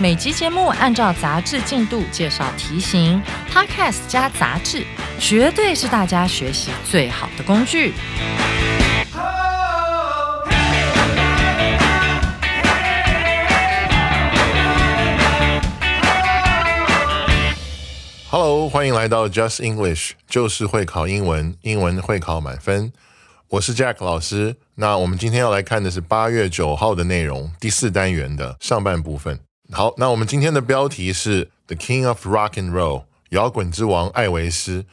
每集节目按照杂志进度介绍题型，Podcast 加杂志，绝对是大家学习最好的工具。Hello，欢迎来到 Just English，就是会考英文，英文会考满分。我是 Jack 老师。那我们今天要来看的是八月九号的内容，第四单元的上半部分。好，那我们今天的标题是 The King of Rock and Roll，摇滚之王艾维斯。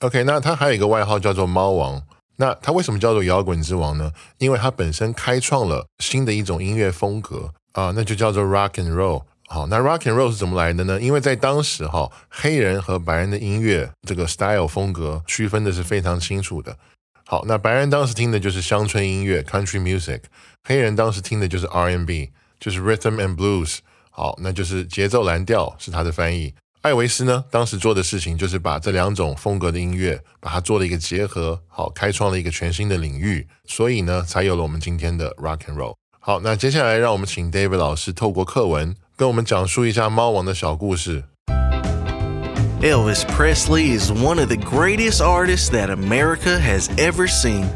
OK，那他还有一个外号叫做猫王。那他为什么叫做摇滚之王呢？因为他本身开创了新的一种音乐风格啊，那就叫做 Rock and Roll。好，那 rock and roll 是怎么来的呢？因为在当时哈，黑人和白人的音乐这个 style 风格区分的是非常清楚的。好，那白人当时听的就是乡村音乐 country music，黑人当时听的就是 R&B，就是 rhythm and blues。好，那就是节奏蓝调是他的翻译。艾维斯呢，当时做的事情就是把这两种风格的音乐把它做了一个结合，好，开创了一个全新的领域，所以呢，才有了我们今天的 rock and roll。好，那接下来让我们请 David 老师透过课文。跟我们讲述一下猫王的小故事。Elvis Presley is one of the greatest artists that America has ever seen.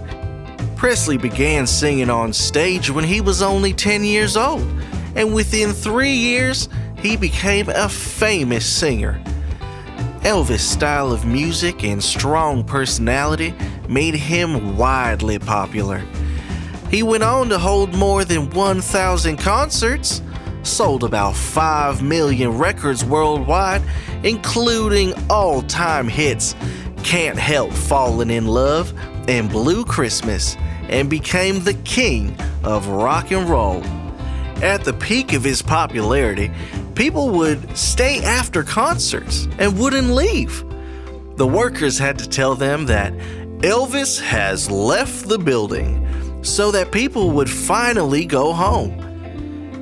Presley began singing on stage when he was only 10 years old, and within three years, he became a famous singer. Elvis' style of music and strong personality made him widely popular. He went on to hold more than 1,000 concerts sold about 5 million records worldwide, including all time hits Can't Help Falling in Love and Blue Christmas, and became the king of rock and roll. At the peak of his popularity, people would stay after concerts and wouldn't leave. The workers had to tell them that Elvis has left the building so that people would finally go home.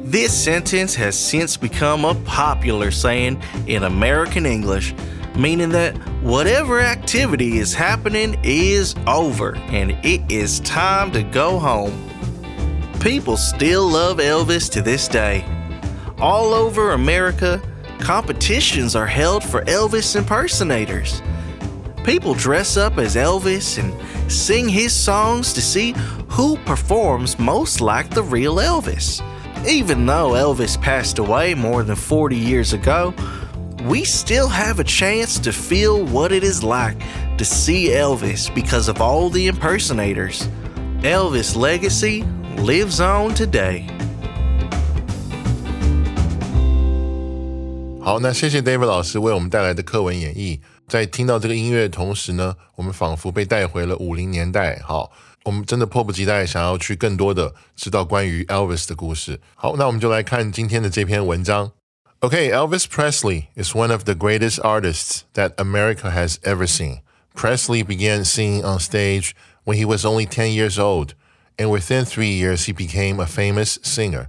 This sentence has since become a popular saying in American English, meaning that whatever activity is happening is over and it is time to go home. People still love Elvis to this day. All over America, competitions are held for Elvis impersonators. People dress up as Elvis and sing his songs to see who performs most like the real Elvis. Even though Elvis passed away more than 40 years ago, we still have a chance to feel what it is like to see Elvis because of all the impersonators. Elvis' legacy lives on today. 好，那谢谢 David 老师为我们带来的课文演绎。在听到这个音乐的同时呢，我们仿佛被带回了五零年代。好，我们真的迫不及待想要去更多的知道关于 Elvis 的故事。好，那我们就来看今天的这篇文章。Okay, Elvis Presley is one of the greatest artists that America has ever seen. Presley began singing on stage when he was only 10 years old, and within three years he became a famous singer.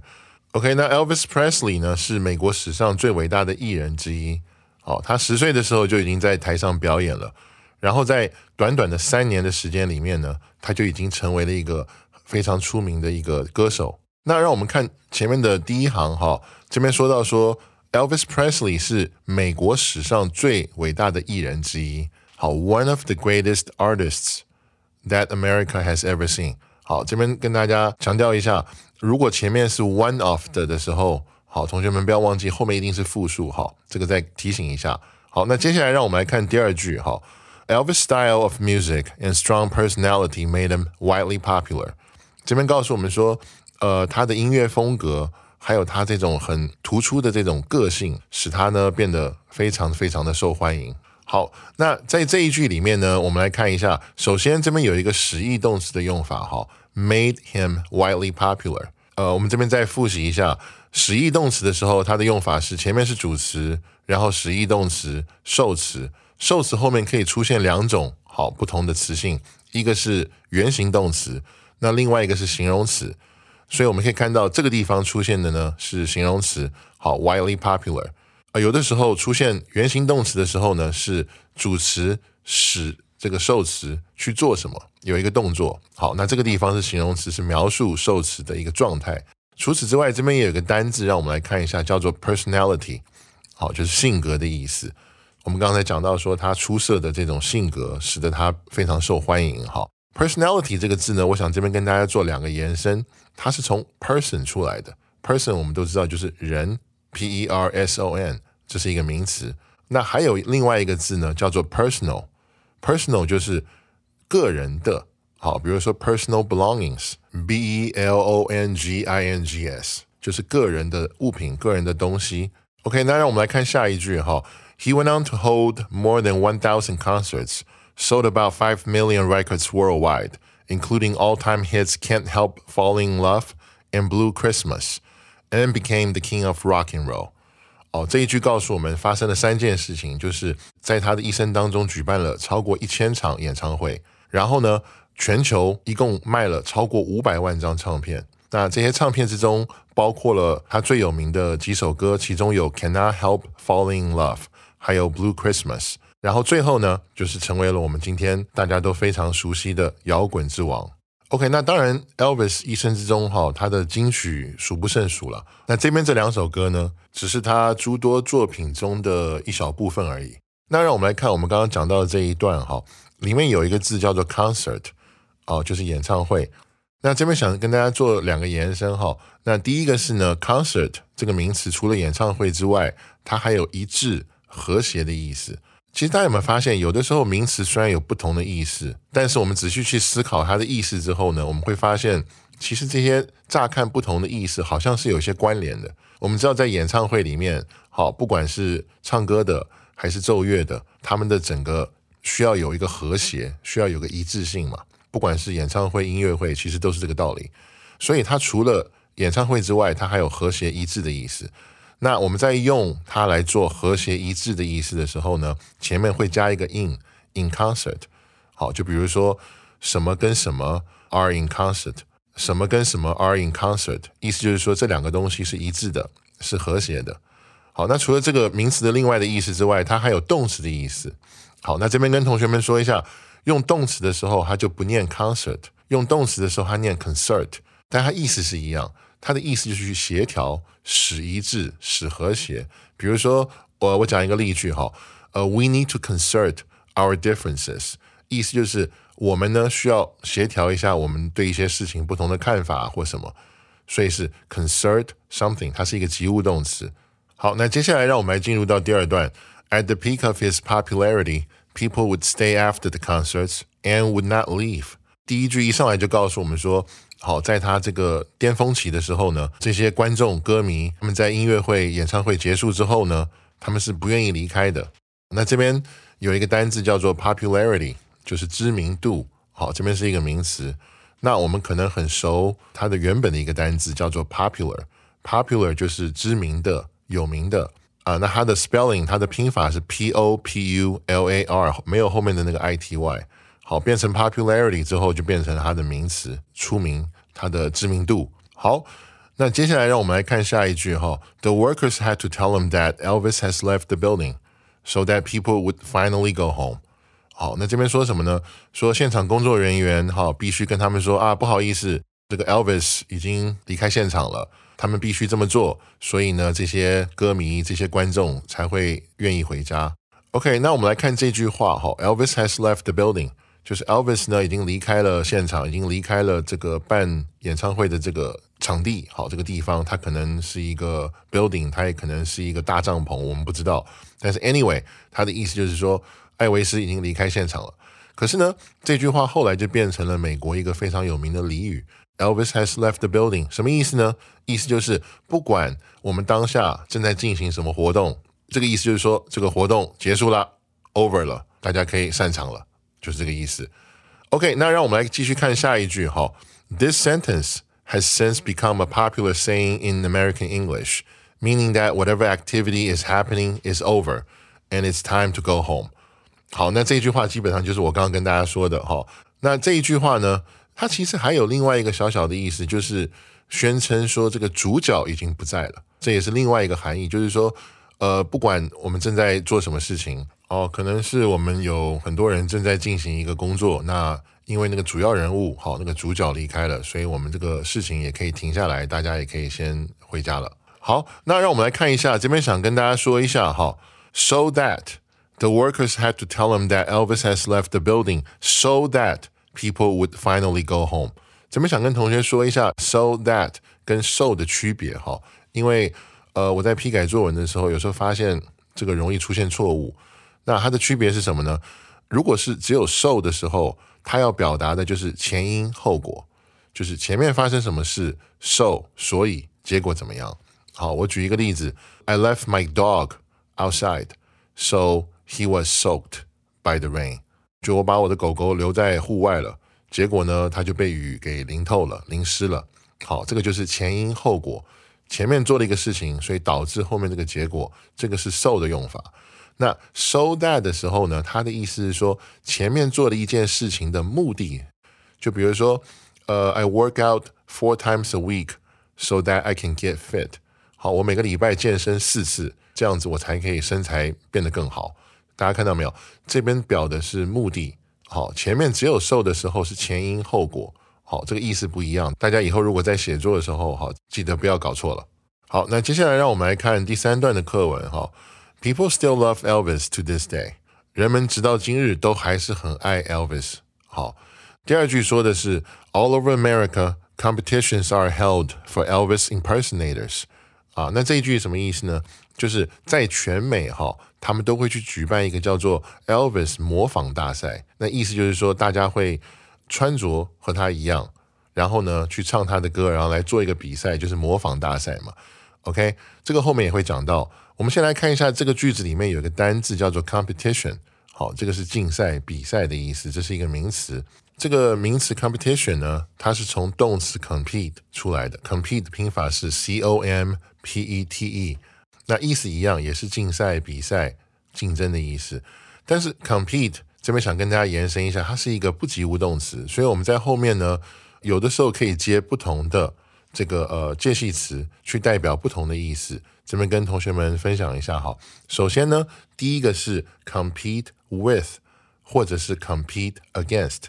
OK，那 Elvis Presley 呢是美国史上最伟大的艺人之一。好，他十岁的时候就已经在台上表演了。然后在短短的三年的时间里面呢，他就已经成为了一个非常出名的一个歌手。那让我们看前面的第一行哈，这边说到说，Elvis Presley 是美国史上最伟大的艺人之一。好，one of the greatest artists that America has ever seen。 好，这边跟大家强调一下，如果前面是 one of 的的时候，好，同学们不要忘记后面一定是复数。好，这个再提醒一下。好，那接下来让我们来看第二句。好。Elvis' style of music and strong personality made him widely popular。这边告诉我们说，呃，他的音乐风格还有他这种很突出的这种个性，使他呢变得非常非常的受欢迎。好，那在这一句里面呢，我们来看一下。首先，这边有一个实义动词的用法，哈，made him widely popular。呃，我们这边再复习一下，使役动词的时候，它的用法是前面是主词，然后使役动词受词，受词后面可以出现两种好不同的词性，一个是原形动词，那另外一个是形容词。所以我们可以看到这个地方出现的呢是形容词，好，widely popular。啊，有的时候出现原形动词的时候呢，是主词使这个受词去做什么，有一个动作。好，那这个地方是形容词，是描述受词的一个状态。除此之外，这边也有个单字，让我们来看一下，叫做 personality，好，就是性格的意思。我们刚才讲到说，他出色的这种性格，使得他非常受欢迎。好，personality 这个字呢，我想这边跟大家做两个延伸，它是从 person 出来的。person 我们都知道就是人。P E R S O N，这是一个名词。那还有另外一个字呢，叫做 personal。personal 就是个人的。好，比如说 personal belongings，B E L O N G I N G S，就是个人的物品、个人的东西。OK，那让我们来看下一句哈。He went on to hold more than 1,000 concerts, sold about 5 million records worldwide, including all-time hits Can't Help Falling in Love and Blue Christmas And became the king of rock and roll。哦，这一句告诉我们发生了三件事情，就是在他的一生当中举办了超过一千场演唱会，然后呢，全球一共卖了超过五百万张唱片。那这些唱片之中包括了他最有名的几首歌，其中有 Cannot Help Falling in Love，还有 Blue Christmas。然后最后呢，就是成为了我们今天大家都非常熟悉的摇滚之王。OK，那当然，Elvis 一生之中哈，他的金曲数不胜数了。那这边这两首歌呢，只是他诸多作品中的一小部分而已。那让我们来看我们刚刚讲到的这一段哈，里面有一个字叫做 concert，哦，就是演唱会。那这边想跟大家做两个延伸哈。那第一个是呢，concert 这个名词除了演唱会之外，它还有一致、和谐的意思。其实大家有没有发现，有的时候名词虽然有不同的意思，但是我们仔细去思考它的意思之后呢，我们会发现，其实这些乍看不同的意思，好像是有一些关联的。我们知道，在演唱会里面，好，不管是唱歌的还是奏乐的，他们的整个需要有一个和谐，需要有个一致性嘛。不管是演唱会、音乐会，其实都是这个道理。所以它除了演唱会之外，它还有和谐一致的意思。那我们在用它来做和谐一致的意思的时候呢，前面会加一个 in in concert。好，就比如说什么跟什么 are in concert，什么跟什么 are in concert，意思就是说这两个东西是一致的，是和谐的。好，那除了这个名词的另外的意思之外，它还有动词的意思。好，那这边跟同学们说一下，用动词的时候它就不念 concert，用动词的时候它念 concert，但它意思是一样。它的意思就是去协调、使一致、使和谐。比如说，我我讲一个例句哈，呃，We need to concert our differences，意思就是我们呢需要协调一下我们对一些事情不同的看法或什么，所以是 concert something，它是一个及物动词。好，那接下来让我们来进入到第二段。At the peak of his popularity, people would stay after the concerts and would not leave。 第一句一上来就告诉我们说。好，在他这个巅峰期的时候呢，这些观众歌迷他们在音乐会、演唱会结束之后呢，他们是不愿意离开的。那这边有一个单字叫做 popularity，就是知名度。好，这边是一个名词。那我们可能很熟它的原本的一个单字叫做 popular，popular 就是知名的、有名的啊。那它的 spelling，它的拼法是 p o p u l a r，没有后面的那个 i t y。好，变成 popularity 之后，就变成它的名词，出名，它的知名度。好，那接下来让我们来看下一句哈。The workers had to tell him that Elvis has left the building, so that people would finally go home。好，那这边说什么呢？说现场工作人员哈，必须跟他们说啊，不好意思，这个 Elvis 已经离开现场了，他们必须这么做，所以呢，这些歌迷、这些观众才会愿意回家。OK，那我们来看这句话哈，Elvis has left the building。 就是 Elvis 呢，已经离开了现场，已经离开了这个办演唱会的这个场地。好，这个地方它可能是一个 building，它也可能是一个大帐篷，我们不知道。但是 anyway，它的意思就是说，艾维斯已经离开现场了。可是呢，这句话后来就变成了美国一个非常有名的俚语：Elvis has left the building。什么意思呢？意思就是不管我们当下正在进行什么活动，这个意思就是说，这个活动结束了，over 了，大家可以散场了。就是这个意思。OK，那让我们来继续看下一句哈。This sentence has since become a popular saying in American English, meaning that whatever activity is happening is over and it's time to go home. 好，那这句话基本上就是我刚刚跟大家说的哈。那这一句话呢，它其实还有另外一个小小的意思，就是宣称说这个主角已经不在了。这也是另外一个含义，就是说，呃，不管我们正在做什么事情 哦，可能是我们有很多人正在进行一个工作，那因为那个主要人物好，那个主角离开了，所以我们这个事情也可以停下来，大家也可以先回家了。好，那让我们来看一下，这边想跟大家说一下哈，so that the workers had to tell him that Elvis has left the building so that people would finally go home。这边想跟同学说一下，so that 跟 so 的区别哈，因为呃我在批改作文的时候，有时候发现这个容易出现错误。那它的区别是什么呢？如果是只有 so 的时候，它要表达的就是前因后果，就是前面发生什么事，so 所以结果怎么样。好，我举一个例子：I left my dog outside, so he was soaked by the rain。就我把我的狗狗留在户外了，结果呢，它就被雨给淋透了、淋湿了。好，这个就是前因后果，前面做了一个事情，所以导致后面这个结果，这个是 so 的用法。那 so that 的时候呢，它的意思是说前面做了一件事情的目的，就比如说，呃，I work out four times a week so that I can get fit。好，我每个礼拜健身四次，这样子我才可以身材变得更好。大家看到没有？这边表的是目的。好，前面只有瘦的时候是前因后果。好，这个意思不一样。大家以后如果在写作的时候，好，记得不要搞错了。好，那接下来让我们来看第三段的课文。哈 ，People still love Elvis to this day。人们直到今日都还是很爱 Elvis。好，第二句说的是 All over America, competitions are held for Elvis impersonators。啊，那这一句什么意思呢？就是在全美哈，他们都会去举办一个叫做 Elvis 模仿大赛。那意思就是说，大家会穿着和他一样，然后呢去唱他的歌，然后来做一个比赛，就是模仿大赛嘛。 OK，这个后面也会讲到。我们先来看一下这个句子里面有一个单字叫做 competition。好，这个是竞赛、比赛的意思，这是一个名词。这个名词 competition 呢，它是从动词 compete 出来的。compete 拼法是 c o m p e t e，那意思一样，也是竞赛、比赛、竞争的意思。但是 compete 这边想跟大家延伸一下，它是一个不及物动词，所以我们在后面呢，有的时候可以接不同的这个呃介系词，去代表不同的意思。这边跟同学们分享一下哈。首先呢，第一个是 compete with，或者是 compete against。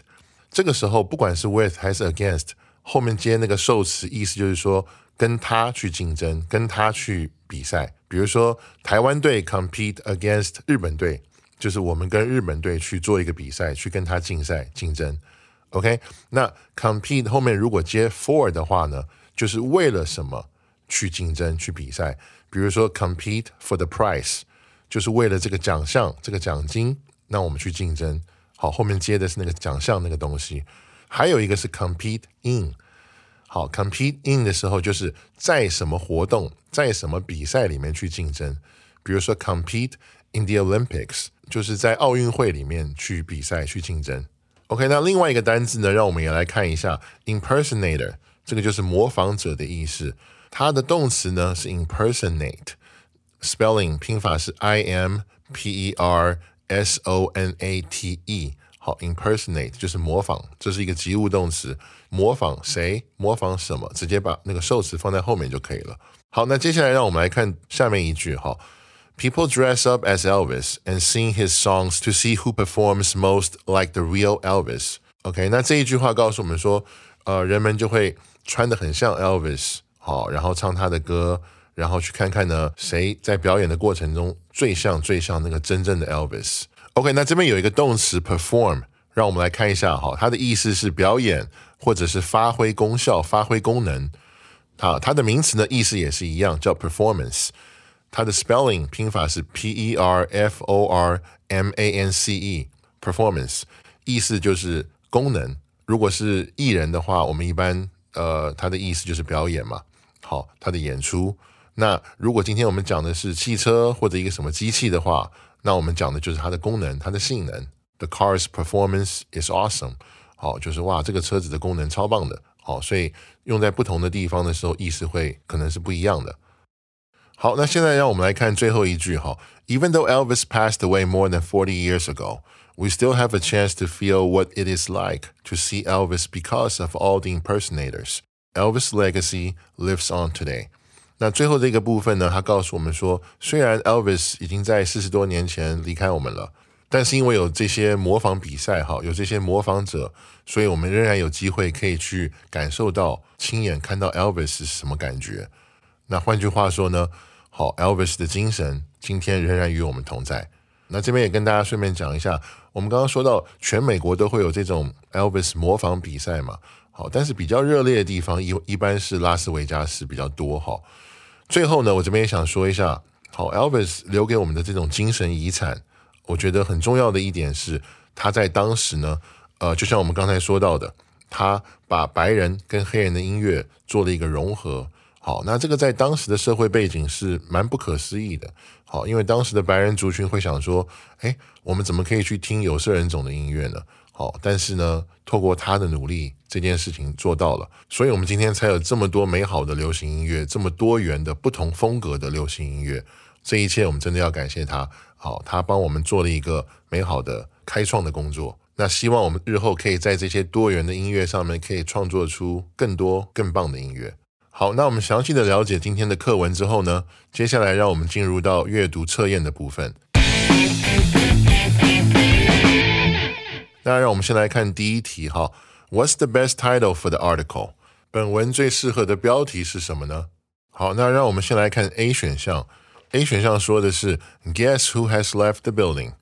这个时候，不管是 with 还是 against，后面接那个受词，意思就是说跟他去竞争，跟他去比赛。比如说，台湾队 compete against 日本队，就是我们跟日本队去做一个比赛，去跟他竞赛竞争。OK，那 compete 后面如果接 for 的话呢，就是为了什么去竞争去比赛？比如说 compete for the prize，就是为了这个奖项、这个奖金，那我们去竞争。好，后面接的是那个奖项那个东西，还有一个是 compete in。好，compete in 的时候就是在什么活动，在什么比赛里面去竞争。比如说 compete in the Olympics，就是在奥运会里面去比赛去竞争。OK，那另外一个单字呢，让我们也来看一下 impersonator，这个就是模仿者的意思。它的动词呢是 impersonate，spelling 拼法是 I M P E R。S O N A T E，好，impersonate 就是模仿，这是一个及物动词，模仿谁？模仿什么？直接把那个受词放在后面就可以了。好，那接下来让我们来看下面一句哈，People dress up as Elvis and sing his songs to see who performs most like the real Elvis。OK，那这一句话告诉我们说，呃，人们就会 穿得很像 Elvis，好，然后唱他的歌。然后去看看呢，谁在表演的过程中最像最像那个真正的 Elvis。OK，那这边有一个动词 perform，让我们来看一下哈，它的意思是表演或者是发挥功效、发挥功能。好，它的名词呢意思也是一样，叫 performance。它的 spelling 拼法是 P E R F O R M A N C E，performance 意思就是功能。如果是艺人的话，我们一般呃，它的意思就是表演嘛。好，它的演出。那如果今天我们讲的是汽车或者一个什么机器的话，那我们讲的就是它的功能、它的性能。The car's performance is awesome。好，就是哇，这个车子的功能超棒的。好，所以用在不同的地方的时候，意思会可能是不一样的。好，那现在让我们来看最后一句哈。Even though Elvis passed away more than forty years ago, we still have a chance to feel what it is like to see Elvis because of all the impersonators. Elvis' legacy lives on today. 那最后这个部分呢，他告诉我们说，虽然 Elvis 已经在四十多年前离开我们了，但是因为有这些模仿比赛哈，有这些模仿者，所以我们仍然有机会可以去感受到、亲眼看到 Elvis 是什么感觉。那换句话说呢，好，Elvis 的精神今天仍然与我们同在。 那这边也跟大家顺便讲一下，我们刚刚说到全美国都会有这种 Elvis 模仿比赛嘛，好，但是比较热烈的地方一一般是拉斯维加斯比较多哈。最后呢，我这边也想说一下，好，Elvis 留给我们的这种精神遗产，我觉得很重要的一点是，他在当时呢，呃，就像我们刚才说到的，他把白人跟黑人的音乐做了一个融合。好，那这个在当时的社会背景是蛮不可思议的。好，因为当时的白人族群会想说，哎，我们怎么可以去听有色人种的音乐呢？好，但是呢，透过他的努力，这件事情做到了，所以我们今天才有这么多美好的流行音乐，这么多元的不同风格的流行音乐。这一切我们真的要感谢他。好，他帮我们做了一个美好的开创的工作。那希望我们日后可以在这些多元的音乐上面，可以创作出更多更棒的音乐。好，那我们详细的了解今天的课文之后呢，接下来让我们进入到阅读测验的部分。那让我们先来看第一题哈，What's the best title for the article？本文最适合的标题是什么呢？好，那让我们先来看 A 选项，A 选项说的是 Guess who has left the building？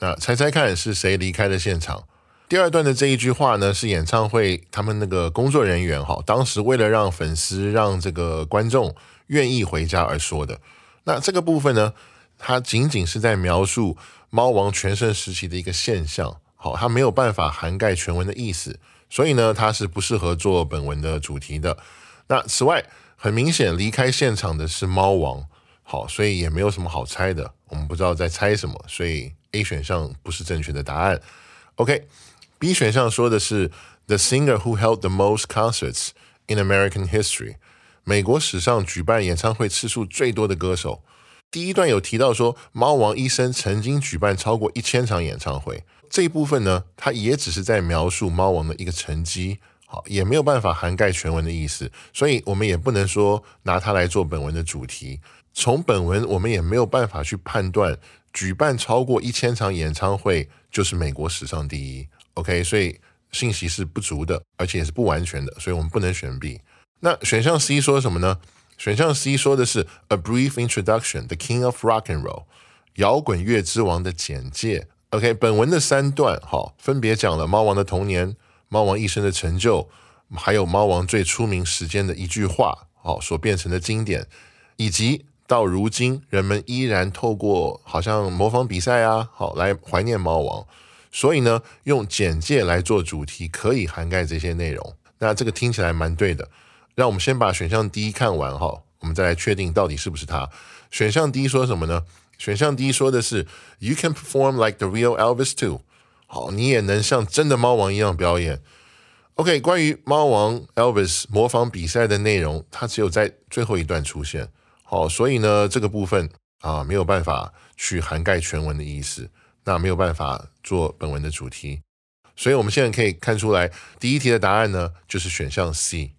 那猜猜看是谁离开了现场？第二段的这一句话呢，是演唱会他们那个工作人员哈，当时为了让粉丝、让这个观众愿意回家而说的。那这个部分呢，它仅仅是在描述猫王全盛时期的一个现象，好，它没有办法涵盖全文的意思，所以呢，它是不适合做本文的主题的。那此外，很明显离开现场的是猫王，好，所以也没有什么好猜的，我们不知道在猜什么，所以 A 选项不是正确的答案。OK。B 选项说的是 the singer who held the most concerts in American history，美国史上举办演唱会次数最多的歌手。第一段有提到说，猫王一生曾经举办超过一千场演唱会。这一部分呢，它也只是在描述猫王的一个成绩，好，也没有办法涵盖全文的意思，所以我们也不能说拿它来做本文的主题。从本文，我们也没有办法去判断举办超过一千场演唱会就是美国史上第一。OK，所以信息是不足的，而且也是不完全的，所以我们不能选 B。那选项 C 说什么呢？选项 C 说的是 A brief introduction, the king of rock and roll，摇滚乐之王的简介。OK，本文的三段哈，分别讲了猫王的童年、猫王一生的成就，还有猫王最出名时间的一句话，好所变成的经典，以及到如今人们依然透过好像模仿比赛啊，好来怀念猫王。所以呢，用简介来做主题可以涵盖这些内容。那这个听起来蛮对的。让我们先把选项 D 看完哈，我们再来确定到底是不是它。选项 D 说什么呢？选项 D 说的是 “You can perform like the real Elvis too”。好，你也能像真的猫王一样表演。OK，关于猫王 Elvis 模仿比赛的内容，它只有在最后一段出现。好，所以呢，这个部分啊没有办法去涵盖全文的意思。那没有办法做本文的主题，所以我们现在可以看出来，第一题的答案呢就是选项 C。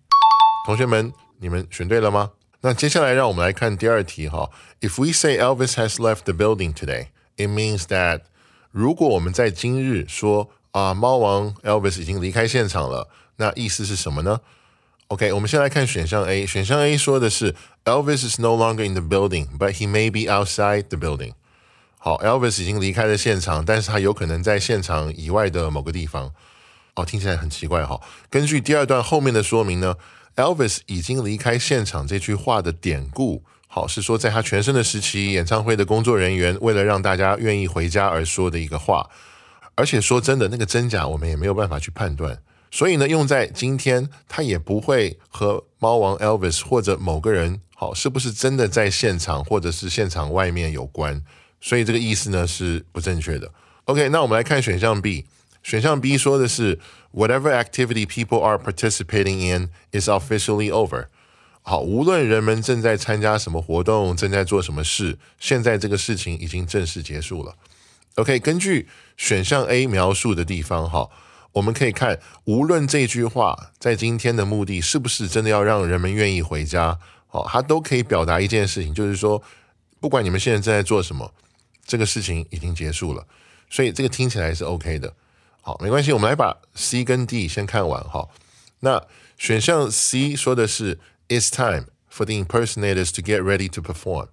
同学们，你们选对了吗？那接下来让我们来看第二题哈。If we say Elvis has left the building today, it means that 如果我们在今日说啊，猫王 Elvis 已经离开现场了，那意思是什么呢？OK，我们先来看选项 A。选项 A 说的是 Elvis is no longer in the building, but he may be outside the building。好，Elvis 已经离开了现场，但是他有可能在现场以外的某个地方。哦，听起来很奇怪哈。根据第二段后面的说明呢，Elvis 已经离开现场这句话的典故，好是说在他全盛的时期，演唱会的工作人员为了让大家愿意回家而说的一个话。而且说真的，那个真假我们也没有办法去判断。所以呢，用在今天，他也不会和猫王 Elvis 或者某个人，好是不是真的在现场或者是现场外面有关。所以这个意思呢是不正确的。OK，那我们来看选项 B。选项 B 说的是 Whatever activity people are participating in is officially over。好，无论人们正在参加什么活动，正在做什么事，现在这个事情已经正式结束了。OK，根据选项 A 描述的地方，哈，我们可以看，无论这句话在今天的目的是不是真的要让人们愿意回家，好，它都可以表达一件事情，就是说，不管你们现在正在做什么，这个事情已经结束了。所以这个听起来是 OK 的。好，没关系，我们来把 C 跟 D 先看完哈。那选项 C 说的是 It's time for the impersonators to get ready to perform。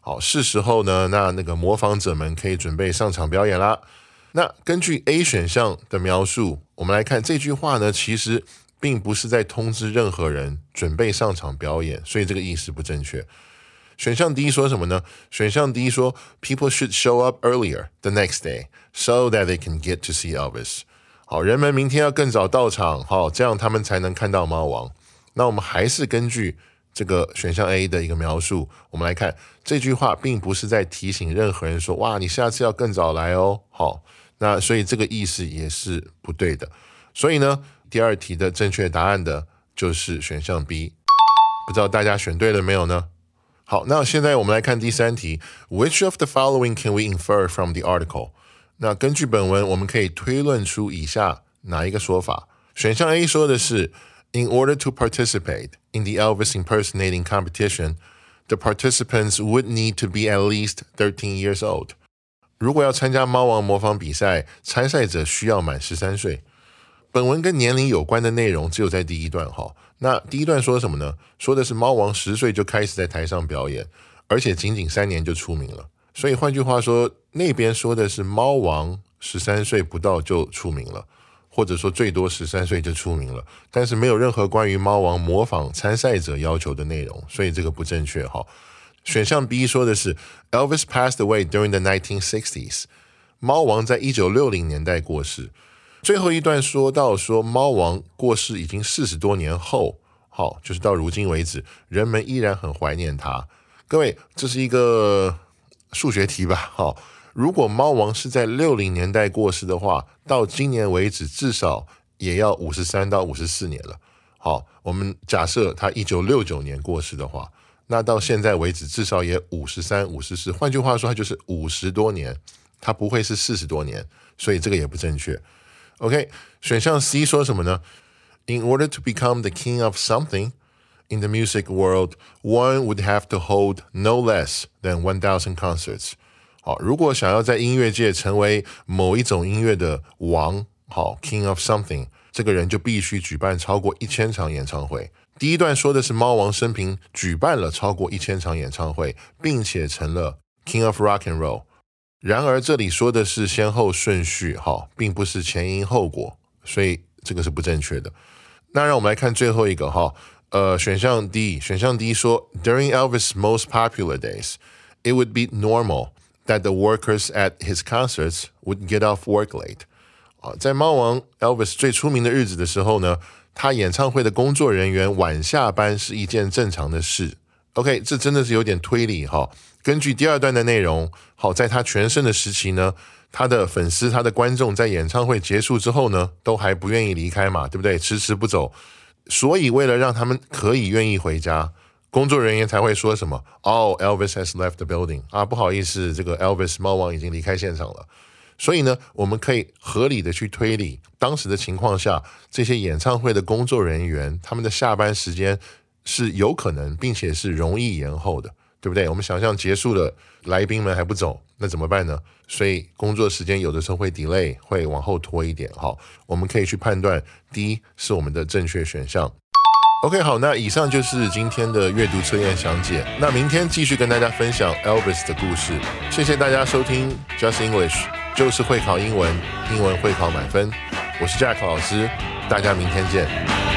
好，是时候呢，那那个模仿者们可以准备上场表演啦。那根据 A 选项的描述，我们来看这句话呢，其实并不是在通知任何人准备上场表演，所以这个意思不正确。选项 D 说什么呢？选项 D 说，People should show up earlier the next day so that they can get to see Elvis。好，人们明天要更早到场，好，这样他们才能看到猫王。那我们还是根据这个选项 A 的一个描述，我们来看这句话，并不是在提醒任何人说，哇，你下次要更早来哦。好，那所以这个意思也是不对的。所以呢，第二题的正确答案的就是选项 B。不知道大家选对了没有呢？好，那现在我们来看第三题，Which of the following can we infer from the article？那根据本文，我们可以推论出以下哪一个说法？选项 A 说的是，In order to participate in the Elvis impersonating competition, the participants would need to be at least thirteen years old。如果要参加猫王模仿比赛，参赛者需要满十三岁。本文跟年龄有关的内容只有在第一段哈。 那第一段说什么呢？说的是猫王十岁就开始在台上表演，而且仅仅三年就出名了。所以换句话说，那边说的是猫王十三岁不到就出名了，或者说最多十三岁就出名了，但是没有任何关于猫王模仿参赛者要求的内容，所以这个不正确哈。选项 B 说的是 Elvis passed away during the 1960s，猫王在一九六零年代过世。最后一段说到说猫王过世已经四十多年后，好，就是到如今为止，人们依然很怀念他。各位，这是一个数学题吧？好，如果猫王是在六零年代过世的话，到今年为止至少也要五十三到五十四年了。好，我们假设他一九六九年过世的话，那到现在为止至少也五十三、五十四。换句话说，他就是五十多年，他不会是四十多年，所以这个也不正确。OK，选项 C 说什么呢？In order to become the king of something in the music world, one would have to hold no less than one thousand concerts。好，如果想要在音乐界成为某一种音乐的王，好，king of something，这个人就必须举办超过一千场演唱会。第一段说的是猫王生平举办了超过一千场演唱会，并且成了 king of rock and roll。 然而这里说的是先后顺序，哈，并不是前因后果，所以这个是不正确的。那让我们来看最后一个，哈，呃，选项 D，选项 D 说，During Elvis' most popular days, it would be normal that the workers at his concerts would get off work late。啊，在猫王 Elvis 最出名的日子的时候呢，他演唱会的工作人员晚下班是一件正常的事。OK，这真的是有点推理，哈。根据第二段的内容，好，在他全盛的时期呢，他的粉丝、他的观众在演唱会结束之后呢，都还不愿意离开嘛，对不对？迟迟不走，所以为了让他们可以愿意回家，工作人员才会说什么：“哦，Elvis has left the building 啊，不好意思，这个 Elvis 猫王已经离开现场了。”所以呢，我们可以合理的去推理，当时的情况下，这些演唱会的工作人员他们的下班时间是有可能，并且是容易延后的。对不对？我们想象结束了，来宾们还不走，那怎么办呢？所以工作时间有的时候会 delay，会往后拖一点。好，我们可以去判断，第一是我们的正确选项。OK，好，那以上就是今天的阅读测验详解。那明天继续跟大家分享 Elvis 的故事。谢谢大家收听 Just English，就是会考英文，英文会考满分。我是 Jack 老师，大家明天见。